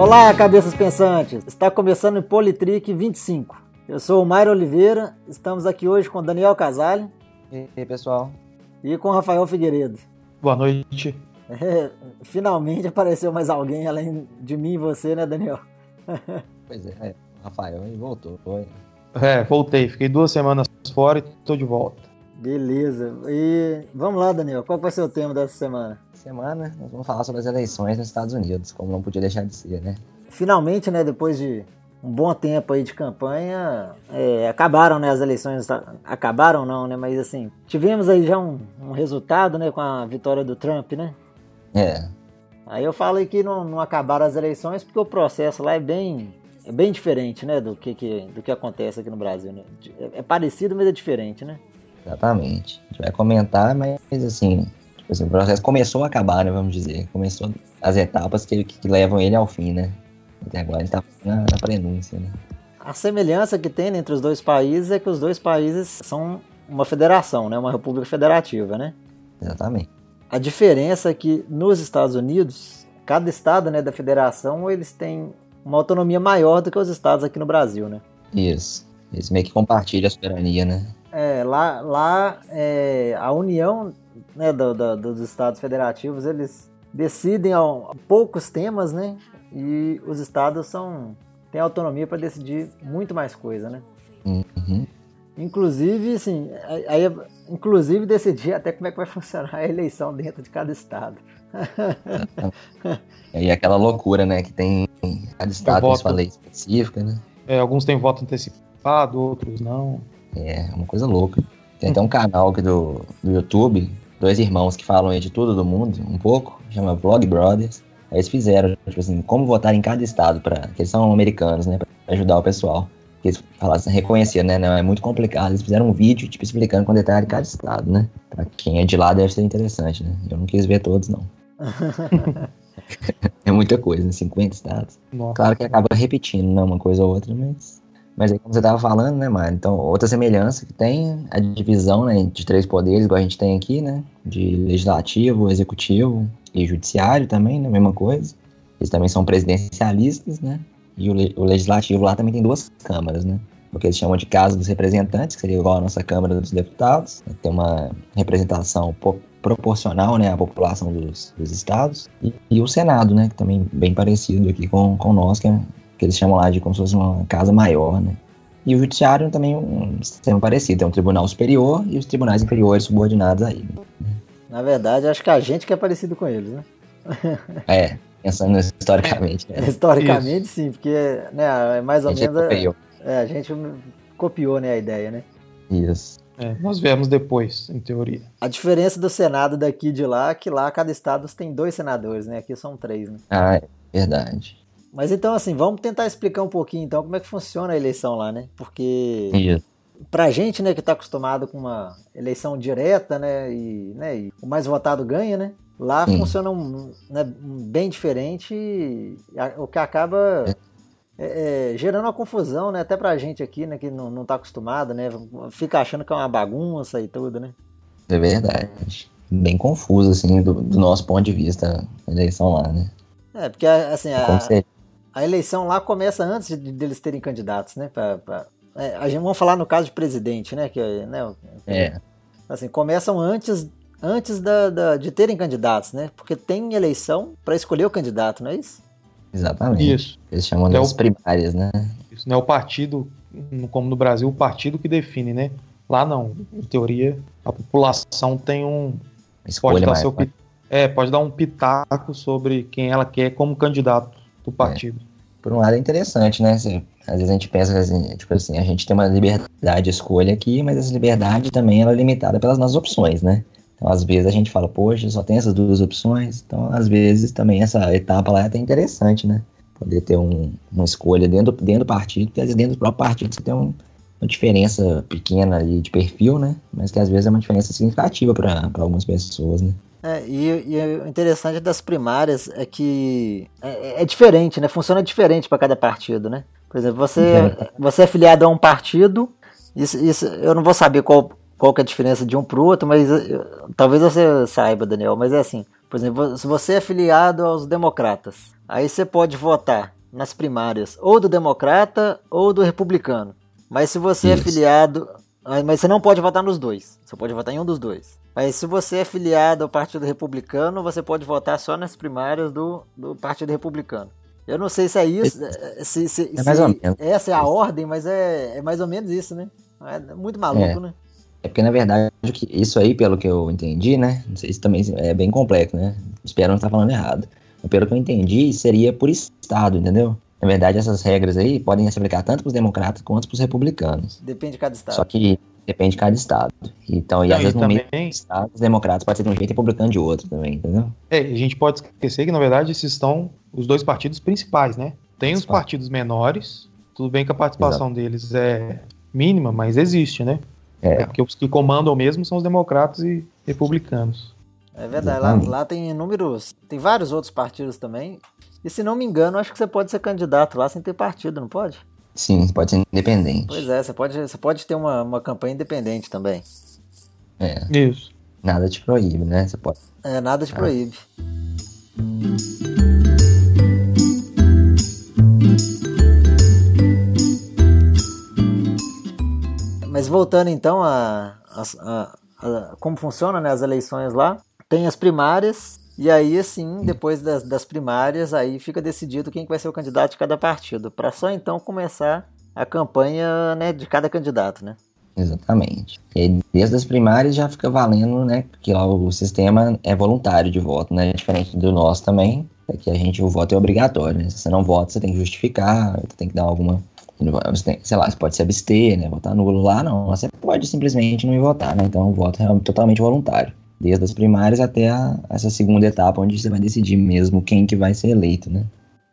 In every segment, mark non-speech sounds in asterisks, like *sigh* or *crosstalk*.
Olá, cabeças pensantes! Está começando o Politrick 25. Eu sou o Mário Oliveira, estamos aqui hoje com Daniel Casale. E aí, pessoal? E com Rafael Figueiredo. Boa noite. É, finalmente apareceu mais alguém além de mim e você, né, Daniel? pois é, é Rafael voltou. Foi. É, voltei. Fiquei duas semanas fora e estou de volta. Beleza. E vamos lá, Daniel. Qual vai ser o tema dessa semana? Semana, nós vamos falar sobre as eleições nos Estados Unidos, como não podia deixar de ser, né? Finalmente, né, depois de um bom tempo aí de campanha, é, acabaram, né, as eleições, acabaram não, né, mas assim, tivemos aí já um, um, resultado, né, com a vitória do Trump, né? É. Aí eu falei que não, não acabaram as eleições porque o processo lá é bem, é bem diferente, né, do que, que, do que acontece aqui no Brasil, né? É, é parecido, mas é diferente, né? Exatamente. A gente vai comentar, mas assim, assim, o processo começou a acabar, né? Vamos dizer. Começou as etapas que, que levam ele ao fim, né? Até agora ele está na, na prenúncia, né? A semelhança que tem entre os dois países é que os dois países são uma federação, né? Uma república federativa, né? Exatamente. A diferença é que nos Estados Unidos, cada estado né, da federação, eles têm uma autonomia maior do que os estados aqui no Brasil, né? Isso. Eles meio que compartilham a soberania, né? É, lá, lá é, a união né, do, do, dos estados federativos, eles decidem poucos temas, né? E os estados são têm autonomia para decidir muito mais coisa, né? Uhum. Inclusive, assim, aí, inclusive decidir até como é que vai *laughs* funcionar a eleição dentro de cada estado. *laughs* e aquela loucura, né? Que tem cada estado tem sua lei específica, né? É, alguns têm voto antecipado, outros não. É, uma coisa louca. Tem até um canal aqui do, do YouTube, dois irmãos que falam aí de tudo do mundo, um pouco, chama Vlog Brothers. Aí eles fizeram, tipo assim, como votar em cada estado, para que eles são americanos, né, pra ajudar o pessoal. Que eles falassem, reconhecer, né, não é muito complicado. Eles fizeram um vídeo, tipo, explicando com detalhe cada estado, né. Pra quem é de lá deve ser interessante, né. Eu não quis ver todos, não. *laughs* *laughs* é muita coisa, 50 né, estados. Nossa. Claro que acaba repetindo, né, uma coisa ou outra, mas mas aí, como você estava falando, né, Mário? Então, outra semelhança que tem a divisão né, de três poderes, igual a gente tem aqui, né? De legislativo, executivo e judiciário também, né? Mesma coisa. Eles também são presidencialistas, né? E o, o legislativo lá também tem duas câmaras, né? O que eles chamam de Casa dos Representantes, que seria igual a nossa Câmara dos Deputados. Né, tem uma representação proporcional né, à população dos, dos estados. E, e, o Senado, né? Que também bem parecido aqui com, com nós, que é que eles chamam lá de como se fosse uma casa maior, né? E o judiciário também é um sistema parecido, tem um tribunal superior e os tribunais inferiores subordinados a ele. Né? Na verdade, acho que a gente que é parecido com eles, né? é, pensando *laughs* historicamente. Né? Historicamente, Isso. sim, porque né, é mais ou menos. Copiou. É, a gente copiou né, a ideia, né? Isso. É, nós viemos depois, em teoria. A diferença do Senado daqui e de lá é que lá cada estado tem dois senadores, né? Aqui são três, né? Ah, é verdade. Mas então, assim, vamos tentar explicar um pouquinho então como é que funciona a eleição lá, né? Porque Isso. pra gente, né, que tá acostumado com uma eleição direta, né, e, né, e o mais votado ganha, né? Lá Sim. funciona um, né, bem diferente, o que acaba é, é, gerando uma confusão, né? Até pra gente aqui, né, que não, não tá acostumado, né? Fica achando que é uma bagunça e tudo, né? É verdade. Bem confuso, assim, do, do nosso ponto de vista, a eleição lá, né? É, porque, assim, a, a eleição lá começa antes de, deles terem candidatos, né? Pra, pra, é, a gente vamos falar no caso de presidente, né? Que, né é. Assim, começam antes, antes da, da, de terem candidatos, né? Porque tem eleição para escolher o candidato, não é isso? Exatamente. Isso. Eles chamam é das primárias, né? Isso não é o partido, como no Brasil, o partido que define, né? Lá não. Em teoria, a população tem um. Escolha pode dar seu, é, pode dar um pitaco sobre quem ela quer como candidato do partido. É. Por um lado é interessante, né? Assim, às vezes a gente pensa assim, tipo assim, a gente tem uma liberdade de escolha aqui, mas essa liberdade também ela é limitada pelas nossas opções, né? Então, às vezes a gente fala, poxa, só tem essas duas opções. Então, às vezes também essa etapa lá é até interessante, né? Poder ter um, uma escolha dentro, dentro do partido, porque às vezes dentro do próprio partido você tem um, uma diferença pequena ali de perfil, né? Mas que às vezes é uma diferença significativa para algumas pessoas, né? É, e, e, o interessante das primárias é que é, é diferente, né? Funciona diferente para cada partido, né? Por exemplo, você, *laughs* você é filiado a um partido, isso, isso, eu não vou saber qual, qual que é a diferença de um para o outro, mas eu, talvez você saiba, Daniel, mas é assim, por exemplo, se você é filiado aos democratas, Aí você pode votar nas primárias ou do democrata ou do republicano. Mas se você é Isso. é filiado. Mas você não pode votar nos dois. Você pode votar em um dos dois. Mas se você é filiado ao Partido Republicano, você pode votar só nas primárias do, do Partido Republicano. Eu não sei se é isso. É, se, se, é mais se ou menos. Essa é a ordem, mas é, é mais ou menos isso, né? É muito maluco, é. né? É porque, na verdade, isso aí, pelo que eu entendi, né? Não sei se também é bem complexo, né? Espero não estar falando errado. Mas pelo que eu entendi, seria por estado, entendeu? Na verdade, essas regras aí podem se aplicar tanto para os democratas quanto para os republicanos. Depende de cada estado. Só que depende de cada estado. Então, e às vezes no meio estado, os democratas podem ser de um jeito e republicano de outro também, entendeu? É, a gente pode esquecer que, na verdade, esses estão os dois partidos principais, né? Tem os partidos menores, tudo bem que a participação Exato. deles é mínima, mas existe, né? É. é. Porque os que comandam mesmo são os democratas e republicanos. É verdade, lá, lá, tem inúmeros. Tem vários outros partidos também. E se não me engano, acho que você pode ser candidato lá sem ter partido, não pode? Sim, pode ser independente. Pois é, você pode, você pode ter uma, uma campanha independente também. É. Isso. Nada te proíbe, né? Você pode. É, nada te ah. proíbe. Mas voltando então a, a, a, a, como funciona né, as eleições lá, tem as primárias e aí assim depois das, das primárias aí fica decidido quem vai ser o candidato de cada partido para só então começar a campanha né, de cada candidato, né? Exatamente. E aí, desde as primárias já fica valendo, né? Porque lá o sistema é voluntário de voto, né? Diferente do nosso também, é que a gente o voto é obrigatório. Né? Se você não vota, você tem que justificar, você tem que dar alguma você tem, sei lá, você pode se abster, né? Votar nulo lá, não. Você pode simplesmente não ir votar, né? Então o voto é totalmente voluntário. Desde as primárias até a, essa segunda etapa, onde você vai decidir mesmo quem que vai ser eleito, né?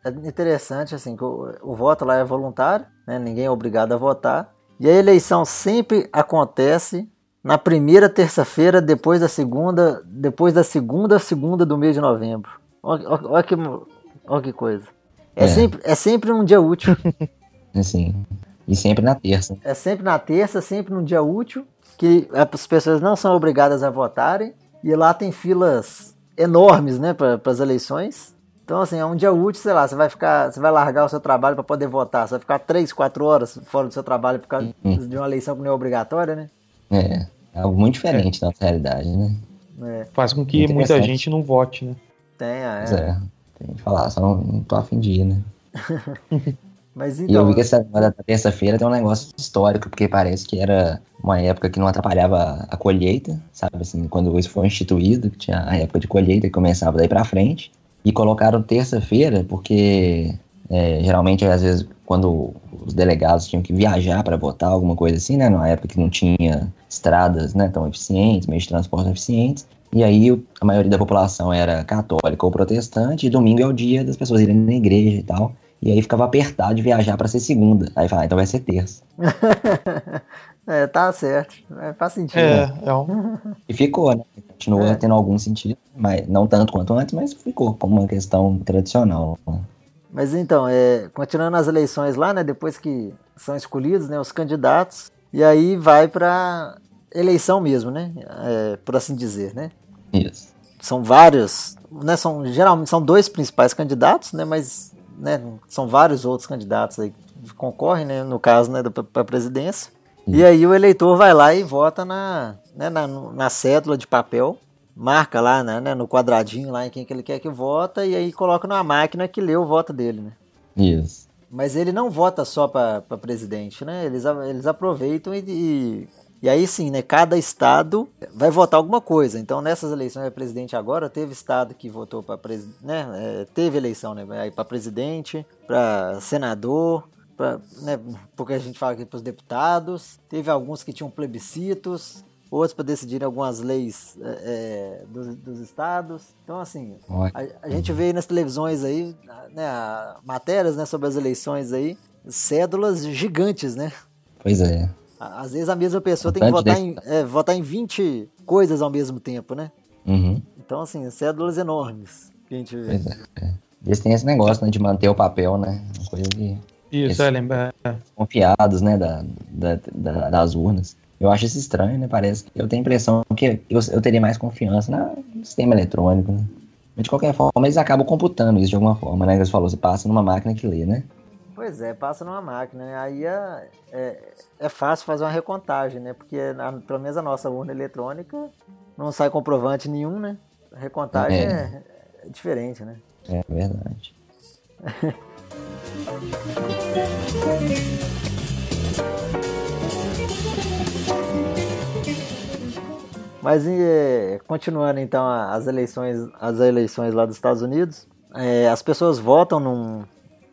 É interessante, assim, que o, o voto lá é voluntário, né? Ninguém é obrigado a votar. E a eleição sempre acontece na primeira terça-feira depois da segunda, depois da segunda segunda do mês de novembro. Olha, olha, que, olha que coisa. É, é. Sempre, é sempre um dia útil. *laughs* Assim. E sempre na terça. É sempre na terça, sempre num dia útil, que as pessoas não são obrigadas a votarem. E lá tem filas enormes, né, para as eleições. Então, assim, é um dia útil, sei lá, você vai ficar, você vai largar o seu trabalho para poder votar. Você vai ficar três, quatro horas fora do seu trabalho por causa uhum. de uma eleição que não é obrigatória, né? É, é algo muito diferente é. da realidade, né? É. Faz com que muita gente não vote, né? Tem, é. Pois é. Tem que falar, só não, não tô afim de ir, né? *laughs* Mas então... E eu vi então, que essa da terça-feira tem um negócio histórico, porque parece que era uma época que não atrapalhava a colheita, sabe assim, quando isso foi instituído, que tinha a época de colheita que começava daí para frente, e colocaram terça-feira porque é, geralmente às vezes quando os delegados tinham que viajar para votar, alguma coisa assim, né, numa época que não tinha estradas, né, tão eficientes, meios de transporte eficientes, e aí a maioria da população era católica ou protestante, e domingo é o dia das pessoas irem na igreja e tal. E aí ficava apertado de viajar para ser segunda. Aí fala, ah, então vai ser terça. *laughs* é, tá certo. É, faz sentido. É, é um... E ficou, né? Continua é. tendo algum sentido, mas não tanto quanto antes, mas ficou como uma questão tradicional. Né? Mas então, é, continuando as eleições lá, né? Depois que são escolhidos, né? Os candidatos, e aí vai para eleição mesmo, né? É, por assim dizer, né? Isso. São vários, né? São geralmente são dois principais candidatos, né? Mas né, são vários outros candidatos aí que concorrem, né, no caso, né, para a presidência. E aí o eleitor vai lá e vota na, né, na, na cédula de papel, marca lá né, né, no quadradinho lá em quem que ele quer que vota e aí coloca na máquina que lê o voto dele, né? Isso. Mas ele não vota só para presidente, né? Eles, eles aproveitam e, e e aí sim, né, cada estado vai votar alguma coisa. Então, nessas eleições de presidente agora, teve estado que votou para presidente, né, é, teve eleição né, para presidente, para senador, pra, né, porque a gente fala aqui para os deputados. Teve alguns que tinham plebiscitos, outros para decidir algumas leis é, é, dos, dos, estados. Então, assim, a, a, gente vê nas televisões aí, né, matérias né, sobre as eleições aí, cédulas gigantes, né? Pois é. Às vezes a mesma pessoa tem que votar em, é, votar em 20 coisas ao mesmo tempo, né? Uhum. Então, assim, cédulas enormes que a gente vê. É, é. Eles têm esse negócio né, de manter o papel, né? Uma coisa de. Isso, é, lembrar. Confiados, né, da, da, da, das urnas. Eu acho isso estranho, né? Parece que eu tenho a impressão que eu, eu teria mais confiança no sistema eletrônico, né? Mas de qualquer forma, eles acabam computando isso de alguma forma, né? Você falou, você passa numa máquina que lê, né? Pois é, passa numa máquina, né? Aí é, é, é, fácil fazer uma recontagem, né? Porque na, pelo menos a nossa urna eletrônica não sai comprovante nenhum, né? A recontagem é, é, é diferente, né? É verdade. *laughs* Mas é, continuando então as eleições, as eleições lá dos Estados Unidos, é, as pessoas votam num,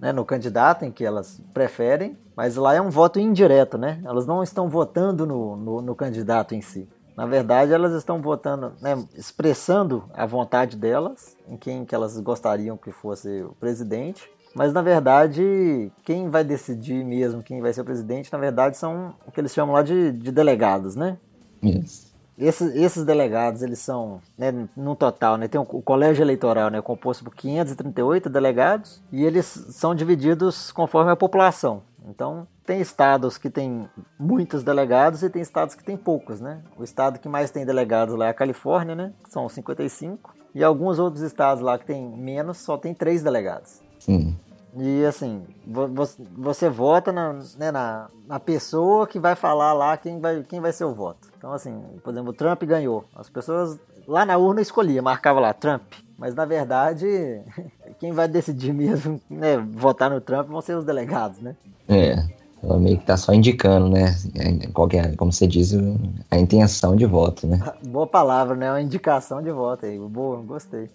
né, no candidato em que elas preferem, mas lá é um voto indireto, né? Elas não estão votando no, no, no candidato em si. Na verdade, elas estão votando, né, expressando a vontade delas, em quem que elas gostariam que fosse o presidente. Mas na verdade, quem vai decidir mesmo quem vai ser o presidente, na verdade, são o que eles chamam lá de, de delegados, né? Isso. Esses, delegados, eles são, né, no total, né, tem o, colégio eleitoral, né, composto por 538 delegados, e eles são divididos conforme a população. Então, tem estados que tem muitos delegados e tem estados que tem poucos, né? O estado que mais tem delegados lá é a Califórnia, né, que são 55, e alguns outros estados lá que tem menos só tem três delegados. Sim. E assim, você vota na, né, na, na, pessoa que vai falar lá quem vai, quem vai ser o voto. Então, assim, por exemplo, o Trump ganhou. As pessoas lá na urna escolhiam, marcava lá Trump. Mas na verdade, *laughs* quem vai decidir mesmo né, votar no Trump vão ser os delegados, né? É. Ela meio que tá só indicando, né? Qualquer, é, como você diz, a intenção de voto, né? *laughs* Boa palavra, né? Uma indicação de voto aí. Boa, gostei.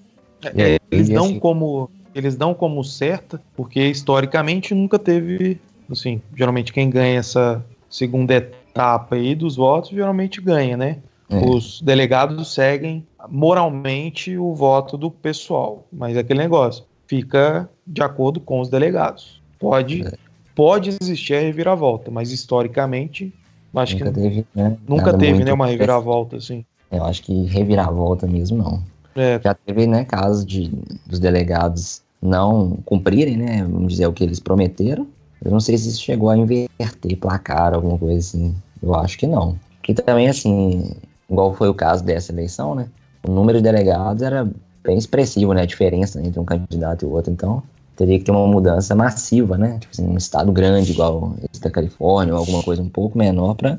É, eles dão assim, como eles dão como certa, porque historicamente nunca teve, assim, geralmente quem ganha essa segunda etapa aí dos votos, geralmente ganha, né? É. Os delegados seguem moralmente o voto do pessoal, mas é aquele negócio fica de acordo com os delegados. Pode, é. pode existir a reviravolta, mas historicamente acho nunca que teve, né? nunca teve né, uma reviravolta assim. Eu acho que reviravolta mesmo não. É. Já teve, né, casos de dos delegados não cumprirem, né, vamos dizer, o que eles prometeram. Eu não sei se isso chegou a inverter placar, alguma coisa assim. Eu acho que não. Que também, assim, igual foi o caso dessa eleição, né, o número de delegados era bem expressivo, né, a diferença entre um candidato e o outro. Então, teria que ter uma mudança massiva, né, tipo assim, um estado grande, igual esse da Califórnia, ou alguma coisa um pouco menor para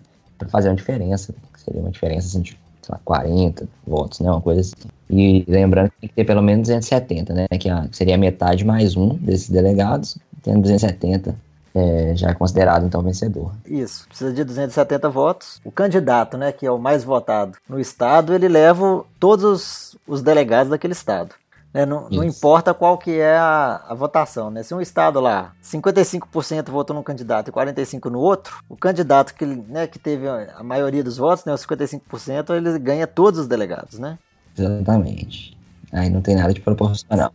fazer uma diferença. Seria uma diferença, assim, de sei lá, 40 votos, né? Uma coisa assim. E lembrando que tem que ter pelo menos 270, né? Que seria a metade mais um desses delegados, tendo 270 é, já é considerado então vencedor. Isso, precisa de 270 votos. O candidato, né, que é o mais votado no estado, ele leva todos os, os delegados daquele estado. Né? Não, não, importa qual que é a, a, votação, né? Se um estado lá, 55% votou num candidato e 45% no outro, o candidato que, né, que teve a maioria dos votos, né, os 55%, ele ganha todos os delegados, né? Exatamente. Aí não tem nada de proporcional.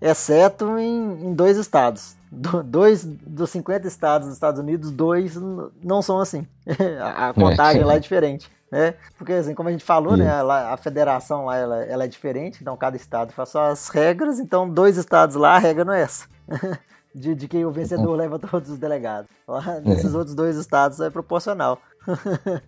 Exceto em, em dois estados. Do, dois dos 50 estados dos Estados Unidos, dois não são assim. *laughs* a, a contagem é. lá é diferente né? Porque, assim, como a gente falou, né, a, a federação lá ela, ela, é diferente, então cada estado faz suas regras, então dois estados lá a regra não é essa. *laughs* de, de que o vencedor uhum. leva todos os delegados. Lá, nesses é. outros dois estados é proporcional. *laughs*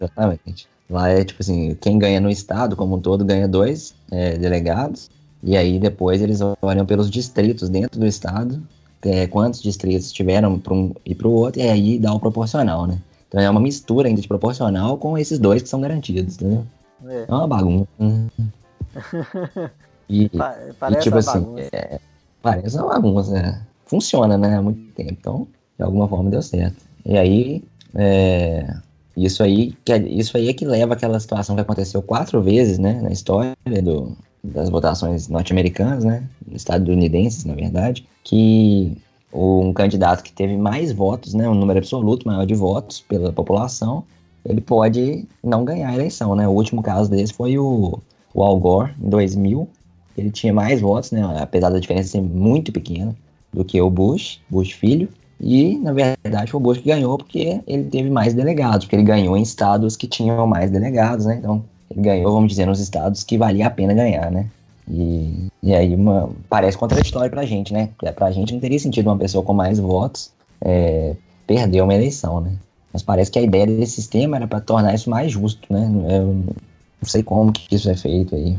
Exatamente. Lá é tipo assim, quem ganha no estado como um todo ganha dois é, delegados, e aí depois eles olham pelos distritos dentro do estado, é, quantos distritos tiveram para um e para o outro, e aí dá o proporcional, né? Então é uma mistura ainda de proporcional com esses dois que são garantidos, entendeu? É, é uma bagunça. E, *laughs* parece e tipo assim, é, parece uma bagunça. Né? Funciona, né? Há muito tempo. Então, de alguma forma deu certo. E aí, é, isso aí, que, é, isso aí é que leva aquela situação que aconteceu quatro vezes, né? Na história do, das votações norte-americanas, né? Estadunidenses, na verdade, que um candidato que teve mais votos, né, um número absoluto maior de votos pela população, ele pode não ganhar a eleição, né? O último caso desse foi o, o Al Gore, em 2000. Ele tinha mais votos, né, apesar da diferença ser muito pequena, do que o Bush, Bush filho. E, na verdade, foi o Bush que ganhou porque ele teve mais delegados, porque ele ganhou em estados que tinham mais delegados, né? Então, ele ganhou, vamos dizer, nos estados que valia a pena ganhar, né? E, e aí uma, parece contraditório pra gente, né? Pra gente não teria sentido uma pessoa com mais votos é, perder uma eleição, né? Mas parece que a ideia desse sistema era para tornar isso mais justo, né? Eu não sei como que isso é feito aí.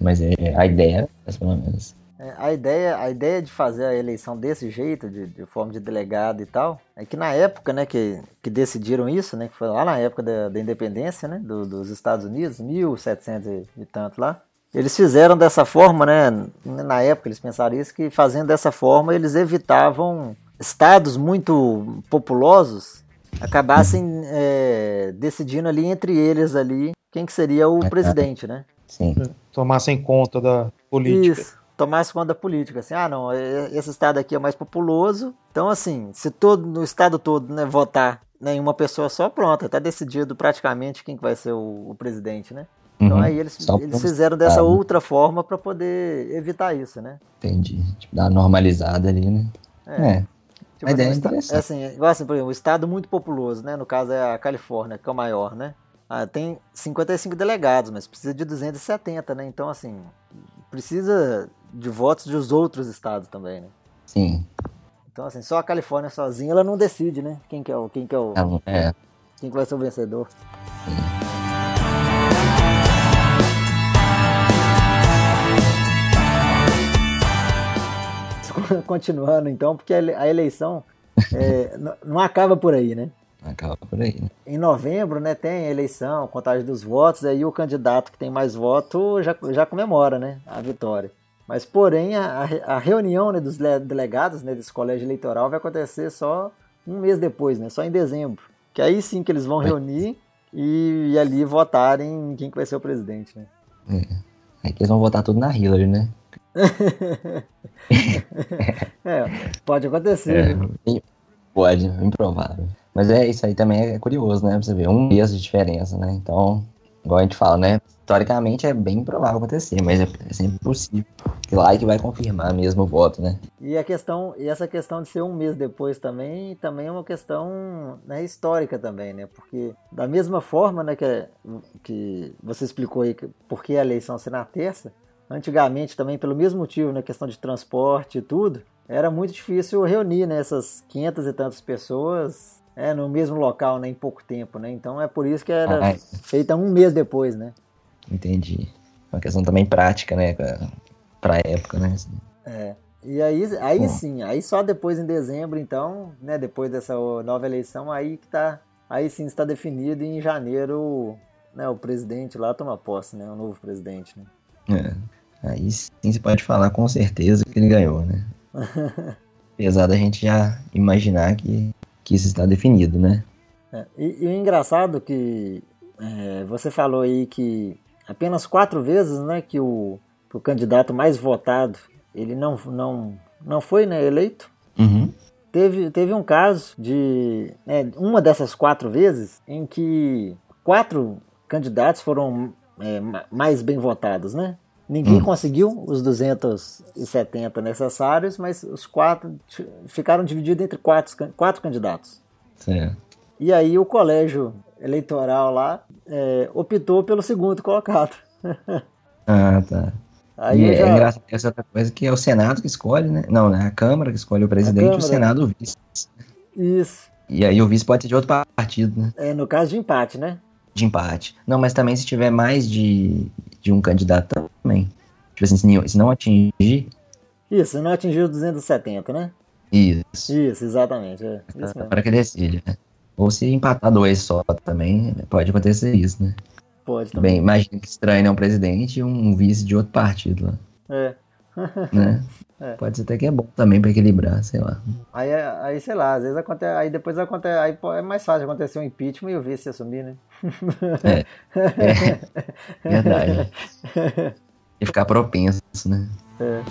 Mas é, a ideia pelo menos. É, a, ideia, a ideia de fazer a eleição desse jeito, de, de, forma de delegado e tal, é que na época né, que, que decidiram isso, né, que foi lá na época da, da independência né, do, dos Estados Unidos, 1700 e tanto lá, eles fizeram dessa forma, né, na época eles pensaram isso, que fazendo dessa forma eles evitavam estados muito populosos acabassem é, decidindo ali entre eles ali quem que seria o presidente, né? Sim. Tomassem conta da política. Isso, tomasse conta da política, assim, ah não, esse estado aqui é mais populoso, então assim, se todo no estado todo, né, votar em uma pessoa só, pronto, está decidido praticamente quem que vai ser o, o presidente, né? Então uhum. aí eles, eles fizeram dessa outra forma para poder evitar isso, né? Entendi. Tipo, dar uma normalizada ali, né? É. é. Tipo, a ideia assim, é É assim, igual assim, por exemplo, um estado muito populoso, né? No caso é a Califórnia, que é o maior, né? Ah, tem 55 delegados, mas precisa de 270, né? Então, assim, precisa de votos dos outros estados também, né? Sim. Então, assim, só a Califórnia sozinha, ela não decide, né? Quem que é o... Quem que é o... É. Quem que vai ser o vencedor. Sim. *laughs* continuando então, porque a eleição é, *laughs* não acaba por aí, né? Acaba por aí. Né? Em novembro, né, tem a eleição, contagem dos votos, aí o candidato que tem mais voto já, já comemora, né, a vitória. Mas, porém, a, a reunião né, dos delegados né, desse colégio eleitoral vai acontecer só um mês depois, né, só em dezembro. Que aí sim que eles vão reunir e, e ali votarem quem que vai ser o presidente, né? É. Aí que eles vão votar tudo na Hillary, né? É, pode acontecer. É, pode, improvável. Mas é isso aí também é curioso, né? Pra você ver, um mês de diferença, né? Então, igual a gente fala, né? Teoricamente é bem improvável acontecer, mas é, é sempre possível. Que lá é que vai confirmar mesmo o voto, né? E a questão, e essa questão de ser um mês depois também, também é uma questão né, histórica também, né? Porque da mesma forma, né, que, que você explicou aí por que a eleição ser na terça, antigamente também pelo mesmo motivo, na né, questão de transporte e tudo, era muito difícil reunir né, essas 500 e tantas pessoas é, no mesmo local né, em pouco tempo, né? Então é por isso que era ah, é. feita um mês depois, né? Entendi. Uma questão também prática, né? Pra época, né? É. E aí, aí sim, aí só depois em dezembro, então, né? Depois dessa nova eleição, aí que tá. Aí sim está definido em janeiro né, o presidente lá toma posse, né? O novo presidente, né? É. Aí sim você pode falar com certeza que ele ganhou, né? *laughs* Apesar da gente já imaginar que, que isso está definido, né? É, e, e, o engraçado que é, você falou aí que apenas quatro vezes, né, que o, o candidato mais votado ele não, não, não foi né, eleito. Uhum. Teve, teve um caso de né, uma dessas quatro vezes em que quatro candidatos foram é, mais bem votados, né? Ninguém hum. conseguiu os 270 necessários, mas os quatro ficaram divididos entre quatro, quatro candidatos. Certo. E aí o colégio eleitoral lá é, optou pelo segundo colocado. *laughs* ah, tá. Aí e é já... é engraçado essa outra coisa que é o Senado que escolhe, né? Não, né? A Câmara que escolhe o presidente e o Senado o vice. Isso. E aí o vice pode ser de outro partido, né? É, no caso de empate, né? De empate. Não, mas também se tiver mais de, de um candidato. Tipo assim, se não atingir. Isso, se não atingir os 270, né? Isso. Isso, exatamente. É, isso Para que decide, né? Ou se empatar dois só também, pode acontecer isso, né? Pode também. Bem, imagina que estranho, né? Um presidente e um vice de outro partido lá. É. *laughs* né? *laughs* É. Pode ser até que é bom também para equilibrar, sei lá. Aí, aí, sei lá, às vezes acontece, aí depois acontece, aí é mais fácil acontecer um impeachment e o vice assumir, né? É, *laughs* é verdade. E ficar propenso, né? É.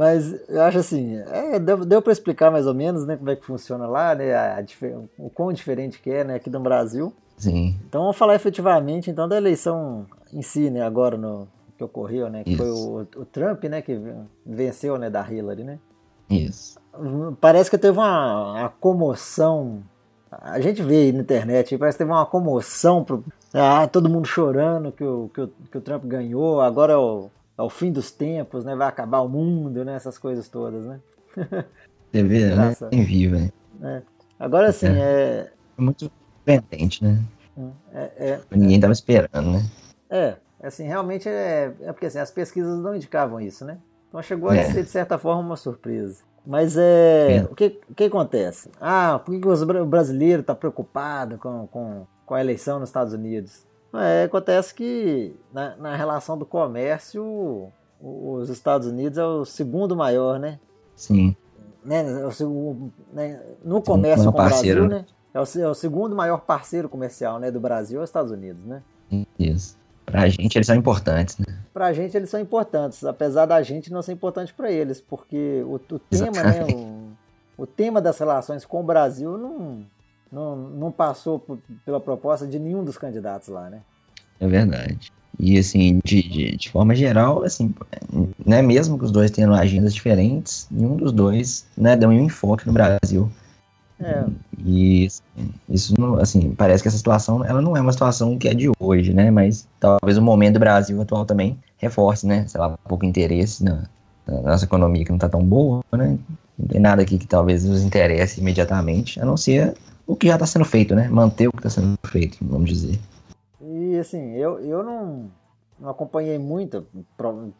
Mas eu acho assim, é, deu, deu para explicar mais ou menos né, como é que funciona lá, né, a, a, o quão diferente que é né, aqui no Brasil. Sim. Então vamos falar efetivamente então da eleição em si, né, agora no que ocorreu, né, que Isso. foi o, o, Trump, né, que venceu, né, da Hillary, né? Isso. Parece que teve uma, uma comoção. A gente vê aí na internet, parece que teve uma comoção. Pro, ah, todo mundo chorando que o, que o, que o Trump ganhou, agora é o, é o fim dos tempos, né? Vai acabar o mundo, né? Essas coisas todas, né? *laughs* Você vê, né? Em vivo, É. Agora sim, é. muito surpreendente, né? É, é, Ninguém estava esperando, né? É, assim, realmente é, é porque assim, as pesquisas não indicavam isso, né? Então chegou a é. ser, de certa forma, uma surpresa. Mas é. O, que, o que acontece? Ah, por que, o brasileiro está preocupado com, com, com a eleição nos Estados Unidos? É, acontece que na, na relação do comércio, os Estados Unidos é o segundo maior, né? Sim. Né, é o né, no comércio com o Brasil, né? É o, é o, segundo maior parceiro comercial né, do Brasil, é os Estados Unidos, né? Isso. Pra gente eles são importantes, né? Pra gente eles são importantes, apesar da gente não ser importante para eles, porque o, o tema, né, o, o, tema das relações com o Brasil não, não, não passou por, pela proposta de nenhum dos candidatos lá, né? É verdade. E assim, de, de, de, forma geral, assim, né, mesmo que os dois tenham agendas diferentes, nenhum dos dois né, deu um enfoque no Brasil. É. E isso, assim, parece que essa situação, ela não é uma situação que é de hoje, né? Mas talvez o momento do Brasil atual também reforce, né? Sei lá, pouco interesse na, na nossa economia que não está tão boa, né? Não tem nada aqui que talvez nos interesse imediatamente, a não ser o que já está sendo feito, né? Manter o que está sendo feito, vamos dizer. E assim, eu, eu não, não acompanhei muita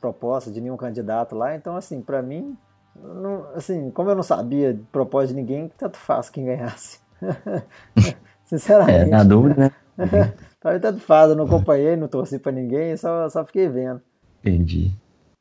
proposta de nenhum candidato lá, então assim, para mim não, assim, como eu não sabia de propósito de ninguém, tanto faz quem ganhasse. *laughs* Sinceramente. É, na dúvida, né? *laughs* tanto faz, eu não acompanhei, não torci para ninguém, só, só fiquei vendo. Entendi.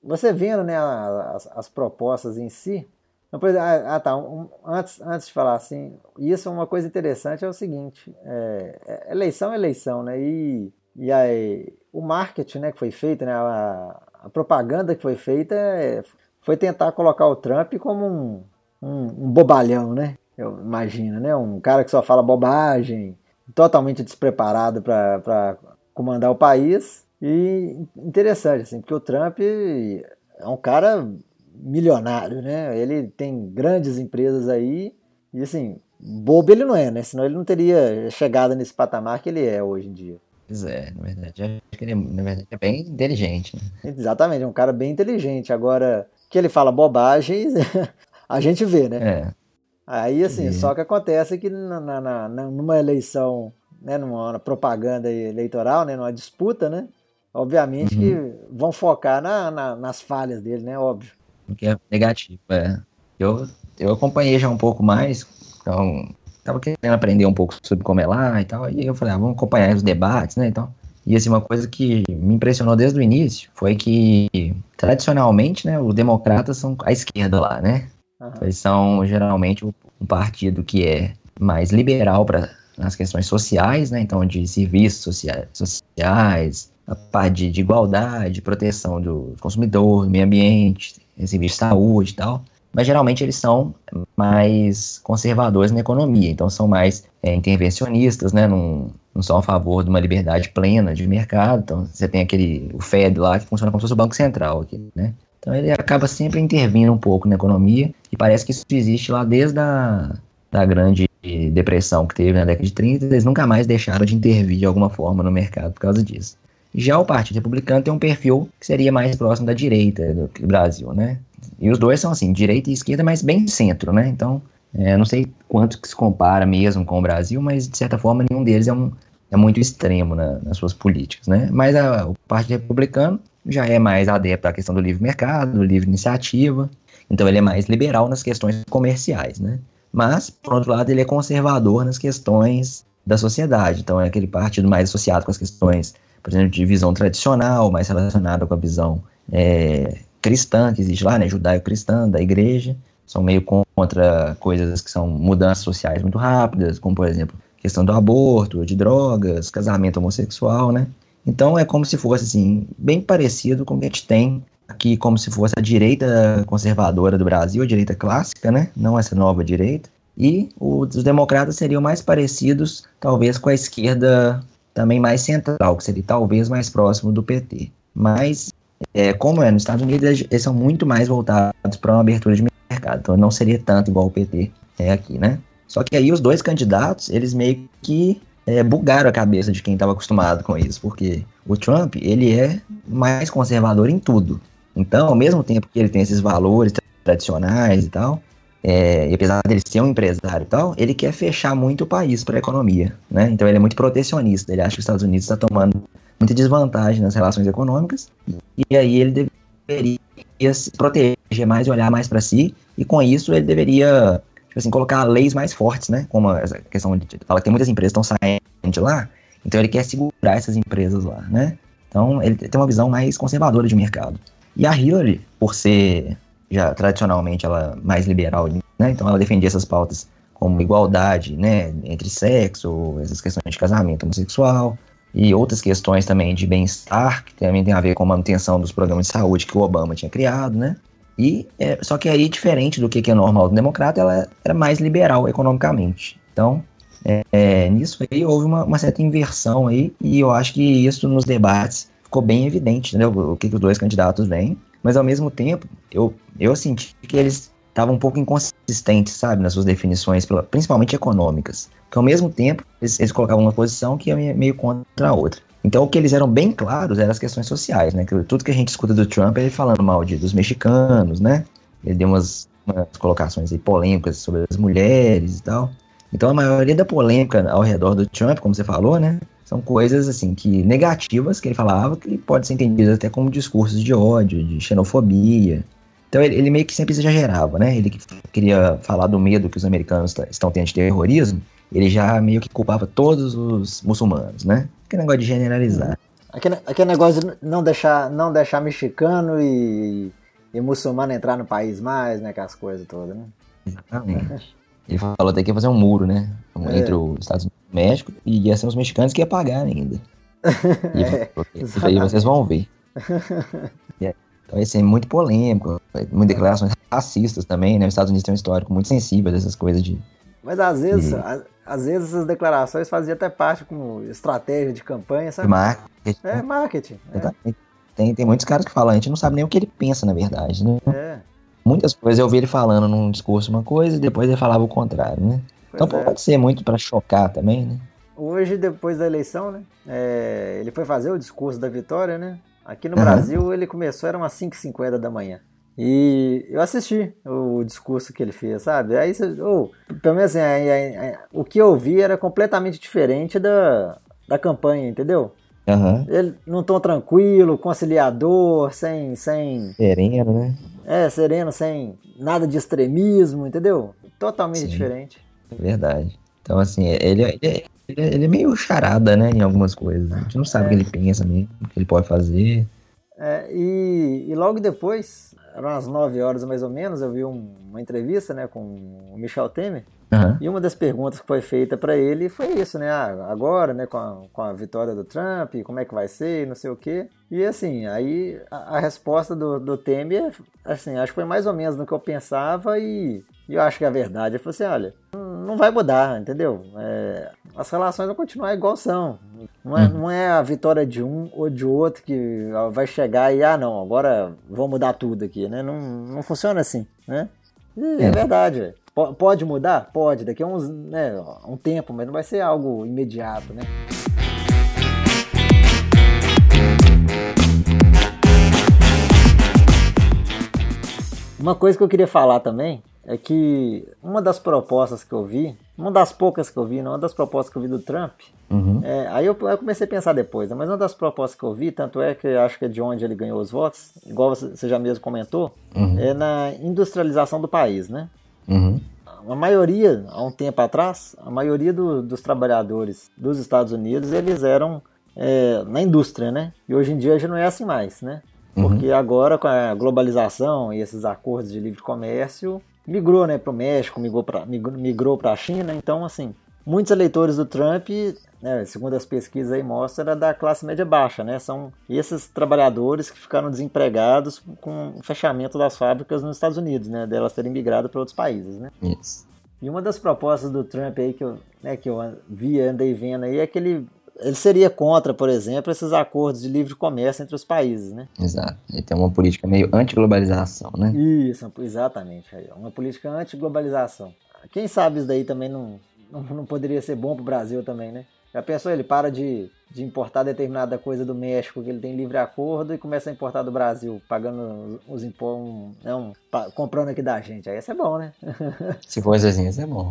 Você vendo, né, as, as propostas em si. Ah, ah, tá. Um, antes, antes de falar assim, isso é uma coisa interessante, é o seguinte: é, é, eleição é eleição, né? E, e aí, o marketing né, que foi feito, né, a, a propaganda que foi feita é, foi tentar colocar o Trump como um, um, um bobalhão, né? Eu imagino, né? Um cara que só fala bobagem, totalmente despreparado para comandar o país. E interessante, assim, porque o Trump é um cara milionário, né? Ele tem grandes empresas aí e, assim, bobo ele não é, né? Senão ele não teria chegado nesse patamar que ele é hoje em dia. Pois é, na verdade, acho que ele, na verdade, é bem inteligente. Né? Exatamente, é um cara bem inteligente. Agora, que ele fala bobagens, *laughs* a gente vê, né? É. Aí, assim, é. só que acontece que na, na, na, numa eleição, né, numa propaganda eleitoral, né, numa disputa, né, obviamente uhum. que vão focar na, na, nas falhas dele, né, óbvio. Que é negativo, é. Eu, eu acompanhei já um pouco mais, então, tava querendo aprender um pouco sobre como é lá e tal, e eu falei, ah, vamos acompanhar os debates, né, então... E assim, uma coisa que me impressionou desde o início foi que, tradicionalmente, né, os democratas são a esquerda lá, né? Uhum. Eles são geralmente um partido que é mais liberal para nas questões sociais, né? Então, de serviços sociais, sociais a parte de igualdade, proteção do consumidor, do meio ambiente, serviço de saúde e tal mas geralmente eles são mais conservadores na economia, então são mais é, intervencionistas, né, não, não são a favor de uma liberdade plena de mercado, então você tem aquele, o Fed lá que funciona como se fosse o Banco Central aqui, né, então ele acaba sempre intervindo um pouco na economia, e parece que isso existe lá desde a da grande depressão que teve na década de 30, eles nunca mais deixaram de intervir de alguma forma no mercado por causa disso. Já o Partido Republicano tem um perfil que seria mais próximo da direita do Brasil, né? E os dois são assim, direita e esquerda, mas bem centro, né? Então, é, não sei quanto que se compara mesmo com o Brasil, mas de certa forma nenhum deles é, um, é muito extremo na, nas suas políticas, né? Mas a, o Partido Republicano já é mais adepto à questão do livre mercado, do livre iniciativa, então ele é mais liberal nas questões comerciais, né? Mas, por outro lado, ele é conservador nas questões da sociedade, então é aquele partido mais associado com as questões, por exemplo, de visão tradicional, mais relacionado com a visão é, cristã que existe lá, né, judaico-cristã da igreja, são meio contra coisas que são mudanças sociais muito rápidas, como por exemplo, questão do aborto, de drogas, casamento homossexual, né? Então é como se fosse assim, bem parecido com o que a gente tem aqui, como se fosse a direita conservadora do Brasil, a direita clássica, né? Não essa nova direita. E os democratas seriam mais parecidos, talvez, com a esquerda também mais central, que seria talvez mais próximo do PT. Mas é, como é nos Estados Unidos, eles são muito mais voltados para uma abertura de mercado. Então não seria tanto igual o PT é aqui, né? Só que aí os dois candidatos, eles meio que é, bugaram a cabeça de quem estava acostumado com isso, porque o Trump, ele é mais conservador em tudo. Então, ao mesmo tempo que ele tem esses valores tradicionais e tal, é, e apesar dele ser um empresário e tal, ele quer fechar muito o país para a economia, né? Então ele é muito protecionista. Ele acha que os Estados Unidos está tomando muita desvantagem nas relações econômicas e aí ele deveria se proteger mais e olhar mais para si e com isso ele deveria tipo assim colocar leis mais fortes, né? Como essa questão de fala que tem muitas empresas que estão saindo de lá, então ele quer segurar essas empresas lá, né? Então ele tem uma visão mais conservadora de mercado. E a Hillary, por ser já tradicionalmente ela mais liberal, né? Então ela defendia essas pautas como igualdade, né, entre sexo, essas questões de casamento homossexual e outras questões também de bem-estar, que também tem a ver com a manutenção dos programas de saúde que o Obama tinha criado, né? E é, só que aí diferente do que é normal do democrata, ela era mais liberal economicamente. Então é, é, nisso aí houve uma, uma, certa inversão aí e eu acho que isso nos debates ficou bem evidente, entendeu? O que, que os dois candidatos vêm mas ao mesmo tempo, eu, eu senti que eles estavam um pouco inconsistentes, sabe, nas suas definições, principalmente econômicas. Que ao mesmo tempo, eles, eles colocavam uma posição que ia meio contra a outra. Então, o que eles eram bem claros eram as questões sociais, né? Tudo que a gente escuta do Trump é ele falando mal de, dos mexicanos, né? Ele deu umas, umas colocações polêmicas sobre as mulheres e tal. Então, a maioria da polêmica ao redor do Trump, como você falou, né? São coisas assim que negativas que ele falava que pode ser entendidas até como discursos de ódio, de xenofobia. Então ele, ele meio que sempre exagerava, né? Ele queria falar do medo que os americanos estão tendo de terrorismo, ele já meio que culpava todos os muçulmanos, né? Aquele negócio de generalizar. Aquele, aquele negócio de não deixar, não deixar mexicano e, e muçulmano entrar no país mais, né? Aquelas coisas todas, né? Exatamente. Ele falou até que ia fazer um muro, né? É. Entre os Estados Unidos e o México, e ia ser os mexicanos que ia pagar ainda. *laughs* E é, *laughs* isso aí vocês vão ver. *laughs* É, então ia ser muito polêmico, muitas declarações racistas também, né? Os Estados Unidos tem um histórico muito sensível dessas coisas de. Mas às vezes, de... às vezes essas declarações faziam até parte como estratégia de campanha, sabe? Marketing. É, marketing. É. Tem, tem muitos caras que falam, a gente não sabe nem o que ele pensa, na verdade, né? É muitas coisas eu ouvi ele falando num discurso uma coisa e depois ele falava o contrário, né? Pois então é. pode ser muito para chocar também, né? Hoje, depois da eleição, né? É, ele foi fazer o discurso da vitória, né? Aqui no uhum. Brasil ele começou, era umas 5h50 da manhã. E eu assisti o discurso que ele fez, sabe? Aí, oh, pelo menos assim, aí, aí, aí, o que eu vi era completamente diferente da, da campanha, entendeu? Uhum. Ele não tão tranquilo, conciliador, sem, sem. Sereno, né? É, sereno, sem nada de extremismo, entendeu? Totalmente Sim, diferente. Verdade. Então, assim, ele, ele, ele, é meio charada, né, em algumas coisas. A gente não sabe é. o que ele pensa mesmo, o que ele pode fazer. É, e, e logo depois, eram umas 9 horas mais ou menos, eu vi um, uma entrevista né, com o Michel Temer. Uhum. E uma das perguntas que foi feita para ele foi isso, né? Ah, agora, né, com a, com a vitória do Trump, como é que vai ser, não sei o quê. E assim, aí a, a resposta do, do Temer, assim, acho que foi mais ou menos no que eu pensava e, e eu acho que a verdade. Ele falou assim: olha, não vai mudar, entendeu? É, as relações vão continuar igual são. Não é, não é a vitória de um ou de outro que vai chegar e, ah, não, agora vou mudar tudo aqui, né? Não, não funciona assim, né? E é, é verdade, Pode mudar? Pode, daqui a uns, né, um tempo, mas não vai ser algo imediato, né? Uma coisa que eu queria falar também é que uma das propostas que eu vi, uma das poucas que eu vi, não, uma das propostas que eu vi do Trump, uhum. é, aí eu, eu, comecei a pensar depois, né, mas uma das propostas que eu vi, tanto é que eu acho que é de onde ele ganhou os votos, igual você, já mesmo comentou, uhum. é na industrialização do país, né? Uhum. A maioria, há um tempo atrás, a maioria do, dos trabalhadores dos Estados Unidos, eles eram é, na indústria, né? E hoje em dia já não é assim mais, né? Uhum. Porque agora com a globalização e esses acordos de livre comércio, migrou né, para o México, migrou para migrou a China, então assim, muitos eleitores do Trump, né, segundo as pesquisas aí mostram, era da classe média baixa, né? São esses trabalhadores que ficaram desempregados com o fechamento das fábricas nos Estados Unidos, né? Delas terem migrado para outros países, né? Isso. E uma das propostas do Trump aí que eu, né, que eu vi, andei vendo aí, é que ele, ele seria contra, por exemplo, esses acordos de livre comércio entre os países, né? Exato. Ele tem uma política meio anti-globalização, né? Isso, exatamente. Uma política anti-globalização. Quem sabe isso daí também não, não, não poderia ser bom para o Brasil também, né? Já pensou, ele para de, de importar determinada coisa do México, que ele tem livre acordo, e começa a importar do Brasil, pagando os impostos, não, comprando aqui da gente. Aí ia ser bom, né? Se fosse assim, ia ser bom.